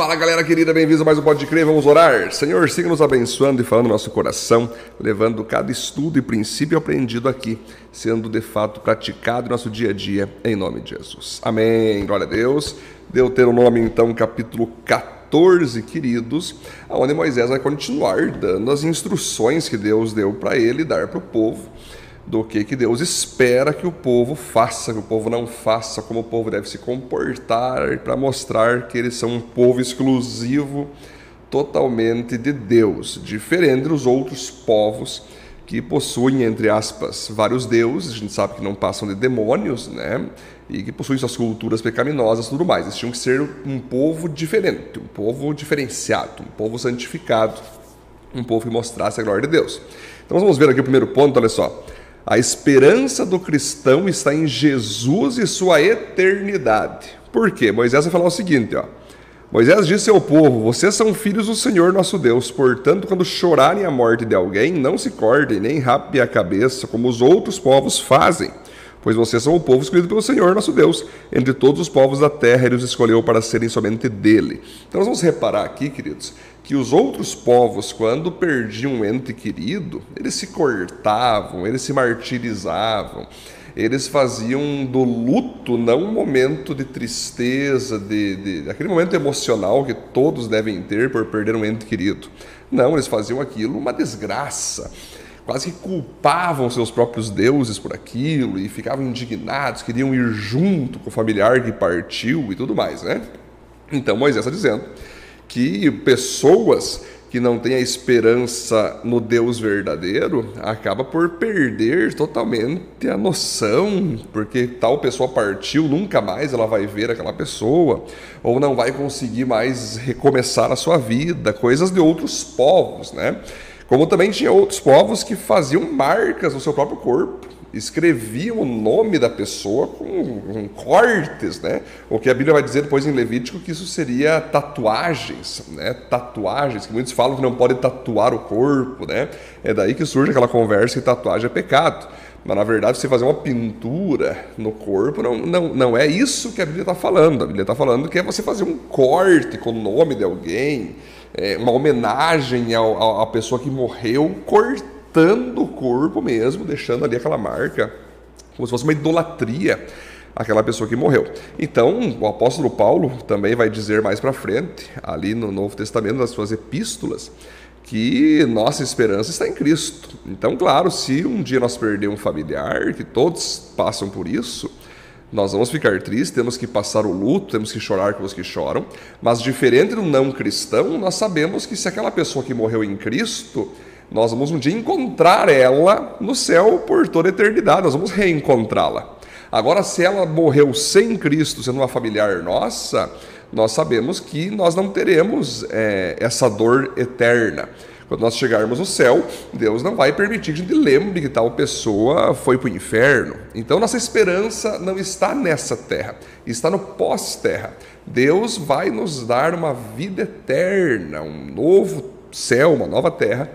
Fala galera querida, bem-vindos a mais um Pode Crer, vamos orar. Senhor, siga nos abençoando e falando no nosso coração, levando cada estudo e princípio aprendido aqui, sendo de fato praticado em nosso dia a dia, em nome de Jesus. Amém. Glória a Deus. Deuteronômio, então, capítulo 14, queridos, onde Moisés vai continuar dando as instruções que Deus deu para ele dar para o povo do que, que Deus espera que o povo faça, que o povo não faça, como o povo deve se comportar, para mostrar que eles são um povo exclusivo totalmente de Deus, diferente dos outros povos que possuem, entre aspas, vários deuses, a gente sabe que não passam de demônios, né? E que possuem suas culturas pecaminosas e tudo mais. Eles tinham que ser um povo diferente, um povo diferenciado, um povo santificado, um povo que mostrasse a glória de Deus. Então vamos ver aqui o primeiro ponto, olha só. A esperança do cristão está em Jesus e sua eternidade. Por quê? Moisés vai falar o seguinte, ó. Moisés disse ao povo: Vocês são filhos do Senhor nosso Deus, portanto, quando chorarem a morte de alguém, não se cortem, nem rapem a cabeça, como os outros povos fazem pois vocês são o povo escolhido pelo Senhor, nosso Deus. Entre todos os povos da terra, ele os escolheu para serem somente dele. Então, nós vamos reparar aqui, queridos, que os outros povos, quando perdiam um ente querido, eles se cortavam, eles se martirizavam, eles faziam do luto não um momento de tristeza, de, de aquele momento emocional que todos devem ter por perder um ente querido. Não, eles faziam aquilo uma desgraça quase que culpavam seus próprios deuses por aquilo e ficavam indignados, queriam ir junto com o familiar que partiu e tudo mais, né? Então Moisés está dizendo que pessoas que não têm a esperança no Deus verdadeiro acaba por perder totalmente a noção, porque tal pessoa partiu, nunca mais ela vai ver aquela pessoa, ou não vai conseguir mais recomeçar a sua vida, coisas de outros povos, né? Como também tinha outros povos que faziam marcas no seu próprio corpo, escreviam o nome da pessoa com, com, cortes, né? O que a Bíblia vai dizer depois em Levítico que isso seria tatuagens, né? Tatuagens, que muitos falam que não pode tatuar o corpo, né? É daí que surge aquela conversa que tatuagem é pecado. Mas na verdade, você fazer uma pintura no corpo não, não, não é isso que a Bíblia está falando. A Bíblia está falando que é você fazer um corte com o nome de alguém, é, uma homenagem à pessoa que morreu, cortando o corpo mesmo, deixando ali aquela marca, como se fosse uma idolatria aquela pessoa que morreu. Então, o apóstolo Paulo também vai dizer mais para frente, ali no Novo Testamento, nas suas epístolas, que nossa esperança está em Cristo. Então, claro, se um dia nós perder um familiar, que todos passam por isso, nós vamos ficar tristes, temos que passar o luto, temos que chorar com os que choram, mas diferente do não cristão, nós sabemos que se aquela pessoa que morreu em Cristo, nós vamos um dia encontrar ela no céu por toda a eternidade, nós vamos reencontrá-la. Agora, se ela morreu sem Cristo, sendo uma familiar nossa, nós sabemos que nós não teremos é, essa dor eterna. Quando nós chegarmos no céu, Deus não vai permitir que a gente lembre que tal pessoa foi para o inferno. Então, nossa esperança não está nessa terra, está no pós-terra. Deus vai nos dar uma vida eterna, um novo céu, uma nova terra,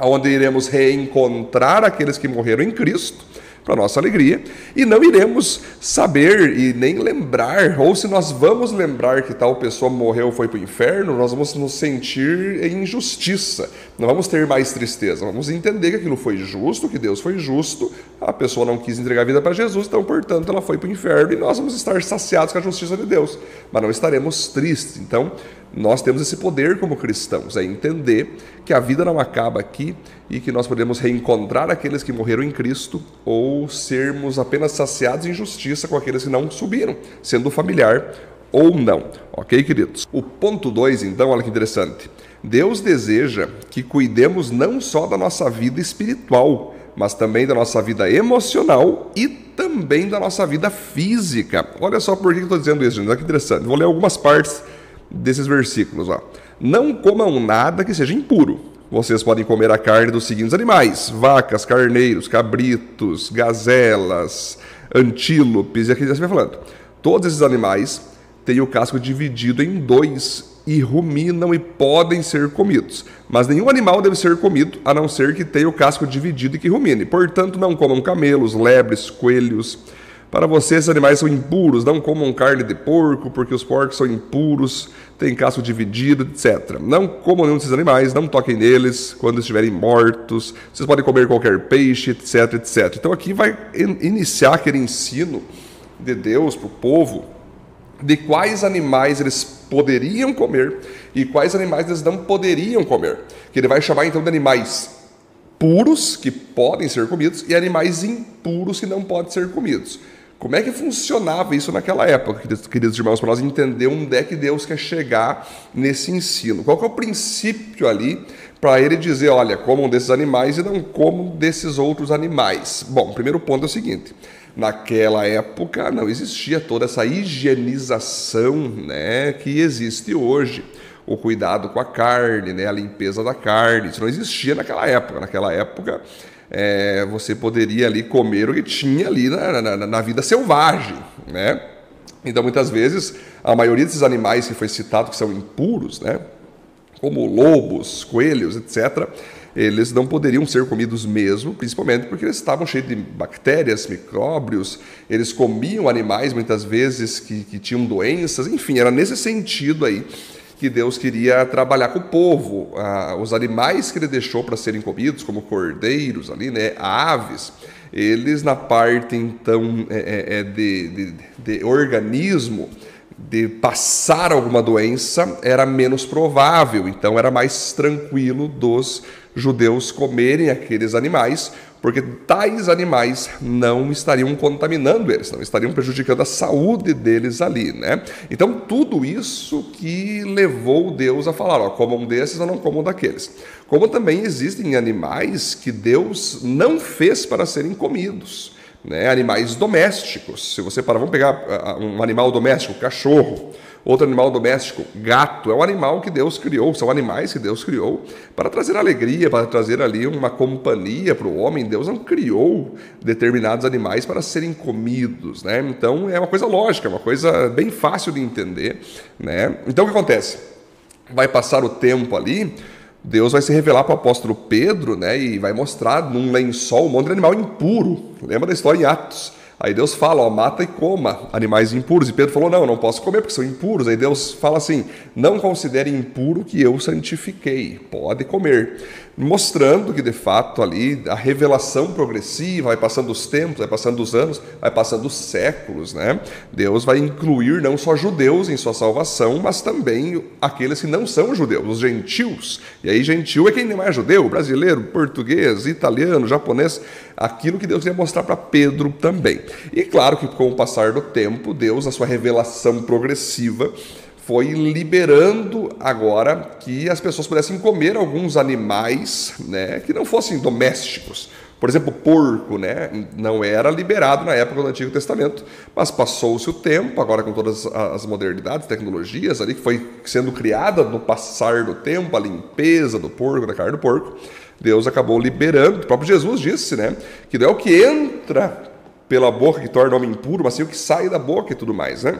onde iremos reencontrar aqueles que morreram em Cristo para nossa alegria, e não iremos saber e nem lembrar, ou se nós vamos lembrar que tal pessoa morreu ou foi para o inferno, nós vamos nos sentir em injustiça, não vamos ter mais tristeza, vamos entender que aquilo foi justo, que Deus foi justo, a pessoa não quis entregar a vida para Jesus, então, portanto, ela foi para o inferno e nós vamos estar saciados com a justiça de Deus, mas não estaremos tristes. Então, nós temos esse poder como cristãos, é entender que a vida não acaba aqui e que nós podemos reencontrar aqueles que morreram em Cristo ou sermos apenas saciados em justiça com aqueles que não subiram, sendo familiar ou não. Ok, queridos? O ponto 2, então, olha que interessante. Deus deseja que cuidemos não só da nossa vida espiritual, mas também da nossa vida emocional e também da nossa vida física. Olha só por que eu estou dizendo isso, gente. Olha que interessante. Vou ler algumas partes desses versículos. Ó. Não comam nada que seja impuro. Vocês podem comer a carne dos seguintes animais: vacas, carneiros, cabritos, gazelas, antílopes, e aqui você vai falando. Todos esses animais têm o casco dividido em dois e ruminam e podem ser comidos. Mas nenhum animal deve ser comido, a não ser que tenha o casco dividido e que rumine. Portanto, não comam camelos, lebres, coelhos, para você esses animais são impuros, não comam carne de porco, porque os porcos são impuros, têm casco dividido, etc. Não comam nenhum desses animais, não toquem neles quando estiverem mortos, vocês podem comer qualquer peixe, etc, etc. Então aqui vai iniciar aquele ensino de Deus para o povo de quais animais eles poderiam comer e quais animais eles não poderiam comer. Que ele vai chamar então de animais puros, que podem ser comidos, e animais impuros, que não podem ser comidos. Como é que funcionava isso naquela época, queridos irmãos, para nós entender onde é que Deus quer chegar nesse ensino? Qual é o princípio ali para ele dizer, olha, comam desses animais e não comam desses outros animais? Bom, primeiro ponto é o seguinte: naquela época não existia toda essa higienização né, que existe hoje. O cuidado com a carne, né, a limpeza da carne, isso não existia naquela época. Naquela época é, você poderia ali comer o que tinha ali na, na, na vida selvagem. Né? Então, muitas vezes, a maioria desses animais que foi citado que são impuros, né, como lobos, coelhos, etc., eles não poderiam ser comidos mesmo, principalmente porque eles estavam cheios de bactérias, micróbios, eles comiam animais muitas vezes que, que tinham doenças, enfim, era nesse sentido aí que Deus queria trabalhar com o povo. Ah, os animais que ele deixou para serem comidos, como cordeiros ali, né, aves, eles na parte então é, é, é de, de, de organismo, de passar alguma doença era menos provável, então era mais tranquilo dos judeus comerem aqueles animais, porque tais animais não estariam contaminando eles, não estariam prejudicando a saúde deles ali, né? Então tudo isso que levou Deus a falar, ó, comam desses ou não comam daqueles. Como também existem animais que Deus não fez para serem comidos, né? Animais domésticos. Se você parar, vamos pegar um animal doméstico, cachorro. Outro animal doméstico, gato, é um animal que Deus criou, são animais que Deus criou para trazer alegria, para trazer ali uma companhia para o homem. Deus não criou determinados animais para serem comidos, né? Então é uma coisa lógica, é uma coisa bem fácil de entender, né? Então o que acontece? Vai passar o tempo ali, Deus vai se revelar para o apóstolo Pedro, né? E vai mostrar num lençol um monte de animal impuro. Lembra da história em Atos? Aí Deus fala, ó, mata e coma animais impuros. E Pedro falou, não, não posso comer porque são impuros. Aí Deus fala assim, não considere impuro que eu santifiquei, pode comer mostrando que de fato ali a revelação progressiva, vai passando os tempos, vai passando os anos, vai passando os séculos, né? Deus vai incluir não só judeus em sua salvação, mas também aqueles que não são judeus, os gentios. E aí gentil é quem não é judeu, brasileiro, português, italiano, japonês, aquilo que Deus ia mostrar para Pedro também. E claro que com o passar do tempo, Deus, na sua revelação progressiva, foi liberando agora que as pessoas pudessem comer alguns animais né, que não fossem domésticos. Por exemplo, porco, né? Não era liberado na época do Antigo Testamento, mas passou-se o tempo, agora com todas as modernidades, tecnologias ali que foi sendo criada no passar do tempo, a limpeza do porco, da carne do porco, Deus acabou liberando. O próprio Jesus disse, né? Que não é o que entra pela boca que torna o homem impuro, mas sim o que sai da boca e tudo mais, né?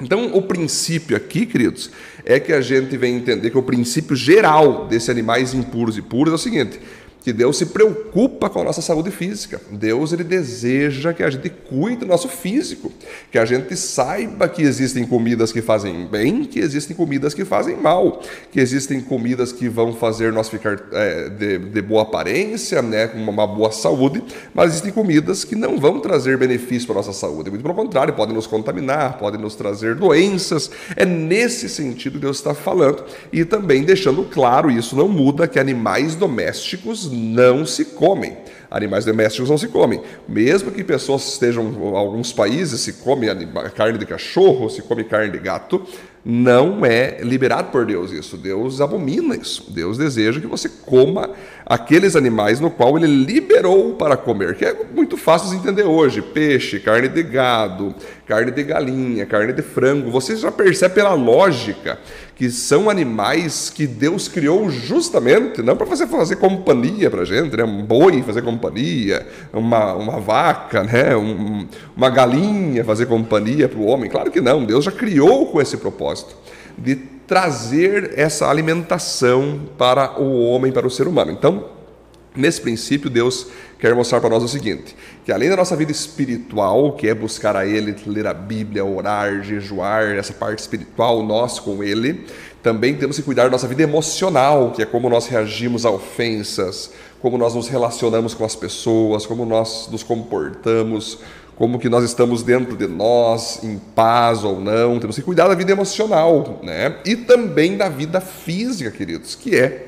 Então, o princípio aqui, queridos, é que a gente vem entender que o princípio geral desses animais impuros e puros é o seguinte: que Deus se preocupa com a nossa saúde física. Deus ele deseja que a gente cuide do nosso físico, que a gente saiba que existem comidas que fazem bem, que existem comidas que fazem mal, que existem comidas que vão fazer nós ficar é, de, de, boa aparência, né, com uma boa saúde, mas existem comidas que não vão trazer benefício para nossa saúde. Muito pelo contrário, podem nos contaminar, podem nos trazer doenças. É nesse sentido que Deus está falando e também deixando claro, isso não muda, que animais domésticos não se comem. Animais domésticos não se comem. Mesmo que pessoas estejam, em alguns países se come carne de cachorro, se come carne de gato, não é liberado por Deus isso. Deus abomina isso. Deus deseja que você coma aqueles animais no qual ele liberou para comer, que é muito fácil de entender hoje: peixe, carne de gado, carne de galinha, carne de frango. Você já percebe pela lógica que são animais que Deus criou justamente não para fazer, fazer companhia para a gente, né? um boi fazer companhia, uma, uma vaca, né? Um, uma galinha fazer companhia para o homem. Claro que não, Deus já criou com esse propósito de trazer essa alimentação para o homem, para o ser humano. Então, Nesse princípio, Deus quer mostrar para nós o seguinte: que além da nossa vida espiritual, que é buscar a Ele, ler a Bíblia, orar, jejuar, essa parte espiritual, nós com Ele, também temos que cuidar da nossa vida emocional, que é como nós reagimos a ofensas, como nós nos relacionamos com as pessoas, como nós nos comportamos, como que nós estamos dentro de nós, em paz ou não. Temos que cuidar da vida emocional, né? E também da vida física, queridos, que é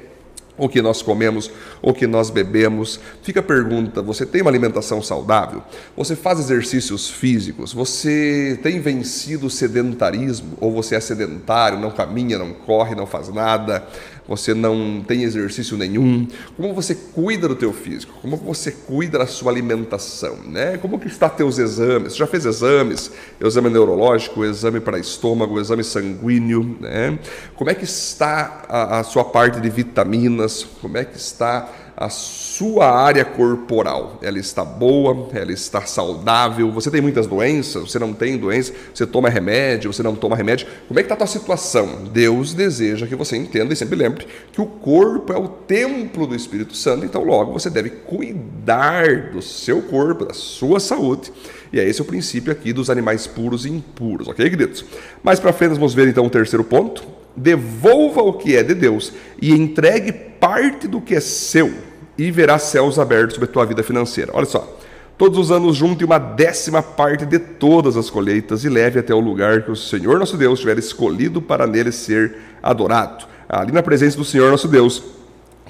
o que nós comemos, o que nós bebemos. Fica a pergunta: você tem uma alimentação saudável? Você faz exercícios físicos? Você tem vencido o sedentarismo? Ou você é sedentário, não caminha, não corre, não faz nada? você não tem exercício nenhum, como você cuida do teu físico, como você cuida da sua alimentação, né? Como que está teus exames? Você já fez exames? Exame neurológico, exame para estômago, exame sanguíneo, né? Como é que está a, a sua parte de vitaminas? Como é que está a sua área corporal. Ela está boa, ela está saudável. Você tem muitas doenças, você não tem doença, você toma remédio, você não toma remédio. Como é que está a tua situação? Deus deseja que você entenda e sempre lembre que o corpo é o templo do Espírito Santo, então logo você deve cuidar do seu corpo, da sua saúde. E é esse o princípio aqui dos animais puros e impuros, ok, queridos? Mais para frente vamos ver então o terceiro ponto. Devolva o que é de Deus e entregue parte do que é seu e verá céus abertos sobre a tua vida financeira. Olha só. Todos os anos junte uma décima parte de todas as colheitas e leve até o lugar que o Senhor nosso Deus tiver escolhido para nele ser adorado. Ali na presença do Senhor nosso Deus,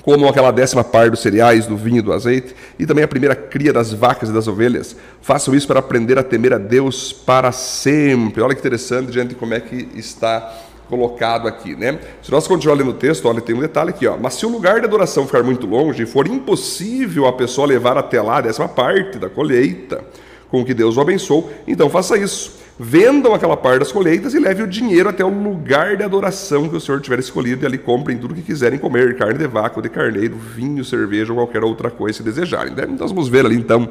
como aquela décima parte dos cereais, do vinho do azeite, e também a primeira cria das vacas e das ovelhas. Façam isso para aprender a temer a Deus para sempre. Olha que interessante, gente, como é que está colocado aqui, né? Se nós continuarmos lendo o texto, olha, tem um detalhe aqui, ó. Mas se o lugar de adoração ficar muito longe e for impossível a pessoa levar até lá a décima parte da colheita, com que Deus o abençoou, então faça isso. Vendam aquela parte das colheitas e leve o dinheiro até o lugar de adoração que o Senhor tiver escolhido e ali comprem tudo o que quiserem comer, carne de vaca de carneiro, vinho, cerveja ou qualquer outra coisa se desejarem. Né? Então vamos ver ali então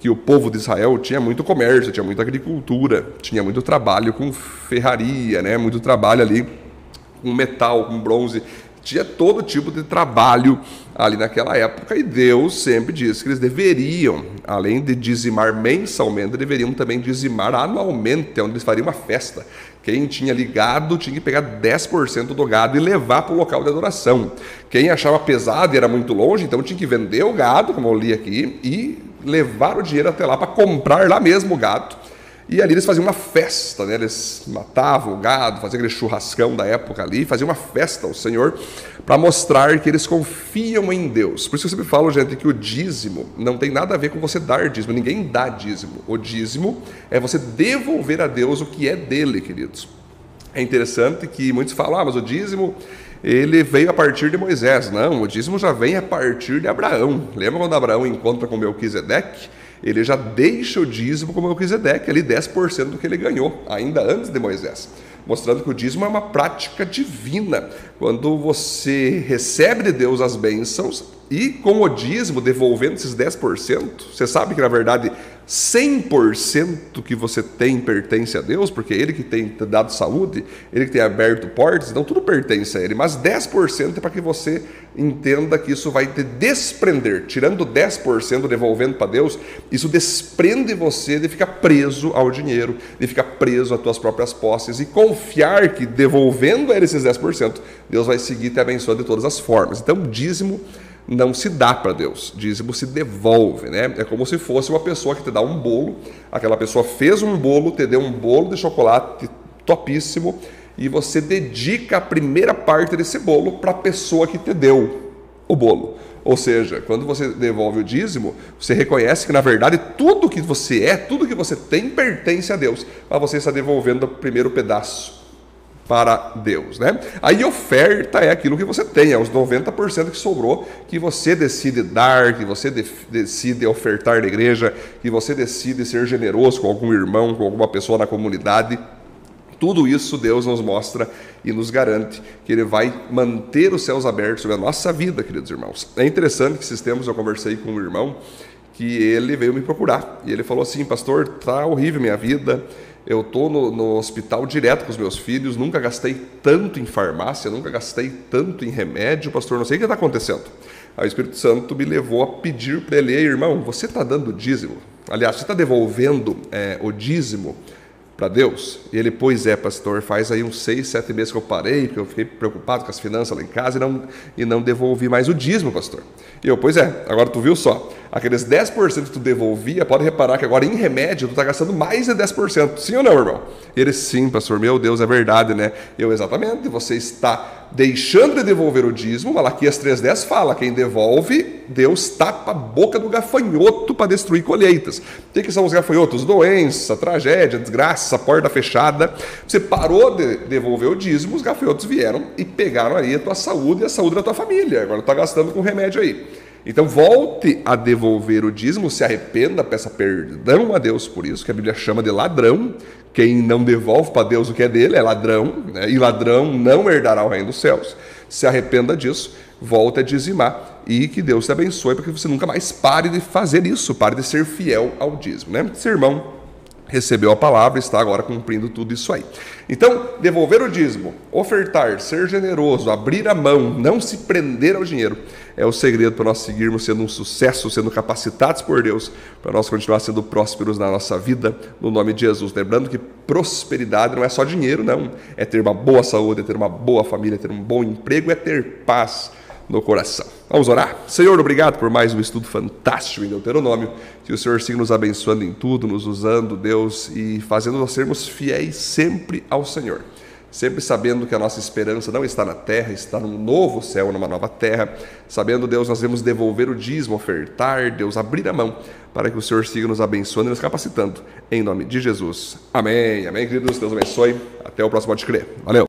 que o povo de Israel tinha muito comércio, tinha muita agricultura, tinha muito trabalho com ferraria, né? muito trabalho ali com metal, com bronze, tinha todo tipo de trabalho ali naquela época e Deus sempre disse que eles deveriam, além de dizimar mensalmente, deveriam também dizimar anualmente, onde eles fariam uma festa. Quem tinha ligado tinha que pegar 10% do gado e levar para o local de adoração. Quem achava pesado e era muito longe, então tinha que vender o gado, como eu li aqui, e levar o dinheiro até lá para comprar lá mesmo o gado. E ali eles faziam uma festa, né? eles matavam o gado, faziam aquele churrascão da época ali, faziam uma festa ao Senhor para mostrar que eles confiam em Deus. Por isso eu sempre falo, gente, que o dízimo não tem nada a ver com você dar dízimo, ninguém dá dízimo. O dízimo é você devolver a Deus o que é dele, queridos. É interessante que muitos falam, ah, mas o dízimo ele veio a partir de Moisés. Não, o dízimo já vem a partir de Abraão. Lembra quando Abraão encontra com Melquisedeque? Ele já deixa o dízimo com Melquisedeque, ali 10% do que ele ganhou, ainda antes de Moisés. Mostrando que o dízimo é uma prática divina. Quando você recebe de Deus as bênçãos e com o dízimo devolvendo esses 10%, você sabe que na verdade 100% que você tem pertence a Deus, porque Ele que tem dado saúde, Ele que tem aberto portas, então tudo pertence a Ele, mas 10% é para que você entenda que isso vai te desprender, tirando 10%, devolvendo para Deus, isso desprende você de ficar preso ao dinheiro, de ficar preso às tuas próprias posses e confiar que devolvendo a Ele esses 10%, Deus vai seguir te abençoando de todas as formas. Então, dízimo não se dá para Deus. Dízimo se devolve, né? É como se fosse uma pessoa que te dá um bolo, aquela pessoa fez um bolo, te deu um bolo de chocolate topíssimo e você dedica a primeira parte desse bolo para a pessoa que te deu o bolo. Ou seja, quando você devolve o dízimo, você reconhece que na verdade tudo que você é, tudo que você tem pertence a Deus, mas você está devolvendo o primeiro pedaço para Deus, né? Aí oferta é aquilo que você tem, é os 90% que sobrou que você decide dar, que você de decide ofertar na igreja, que você decide ser generoso com algum irmão, com alguma pessoa na comunidade. Tudo isso Deus nos mostra e nos garante que Ele vai manter os céus abertos sobre a nossa vida, queridos irmãos. É interessante que esses tempos eu conversei com um irmão que ele veio me procurar e ele falou assim, pastor, tá horrível minha vida, eu estou no, no, hospital direto com os meus filhos, nunca gastei tanto em farmácia, nunca gastei tanto em remédio, pastor, não sei o que está acontecendo. Aí o Espírito Santo me levou a pedir para ele, irmão, você está dando dízimo? Aliás, você está devolvendo é, o dízimo para Deus? E ele, pois é, pastor, faz aí uns seis, sete meses que eu parei, porque eu fiquei preocupado com as finanças lá em casa e não, e não devolvi mais o dízimo, pastor. E eu, pois é, agora tu viu só, aqueles 10% que tu devolvia, pode reparar que agora em remédio tu está gastando mais de 10%. Sim ou não, irmão? E ele, sim, pastor, meu Deus, é verdade, né? Eu, exatamente, você está deixando de devolver o dízimo, Malaquias 3,10 fala: quem devolve, Deus tapa a boca do gafanhoto para destruir colheitas. O que são os gafanhotos? Doença, tragédia, desgraça, porta fechada. Você parou de devolver o dízimo, os gafanhotos vieram e pegaram aí a tua saúde e a saúde da tua família. Agora está gastando com remédio aí. Então volte a devolver o dízimo, se arrependa, peça perdão a Deus por isso, que a Bíblia chama de ladrão. Quem não devolve para Deus o que é dele é ladrão, né? e ladrão não herdará o reino dos céus. Se arrependa disso, volte a dizimar e que Deus te abençoe para que você nunca mais pare de fazer isso, pare de ser fiel ao dízimo. Né? Sermão recebeu a palavra e está agora cumprindo tudo isso aí. Então, devolver o dízimo, ofertar, ser generoso, abrir a mão, não se prender ao dinheiro, é o segredo para nós seguirmos sendo um sucesso, sendo capacitados por Deus, para nós continuar sendo prósperos na nossa vida, no nome de Jesus. Lembrando que prosperidade não é só dinheiro, não. É ter uma boa saúde, é ter uma boa família, é ter um bom emprego, é ter paz no coração. Vamos orar? Senhor, obrigado por mais um estudo fantástico em Deuteronômio. Que o Senhor siga nos abençoando em tudo, nos usando, Deus, e fazendo nós sermos fiéis sempre ao Senhor. Sempre sabendo que a nossa esperança não está na terra, está num novo céu, numa nova terra. Sabendo, Deus, nós devemos devolver o dízimo, ofertar, Deus, abrir a mão para que o Senhor siga nos abençoando e nos capacitando. Em nome de Jesus. Amém. Amém, queridos. Deus abençoe. Até o próximo Pode Crer. Valeu.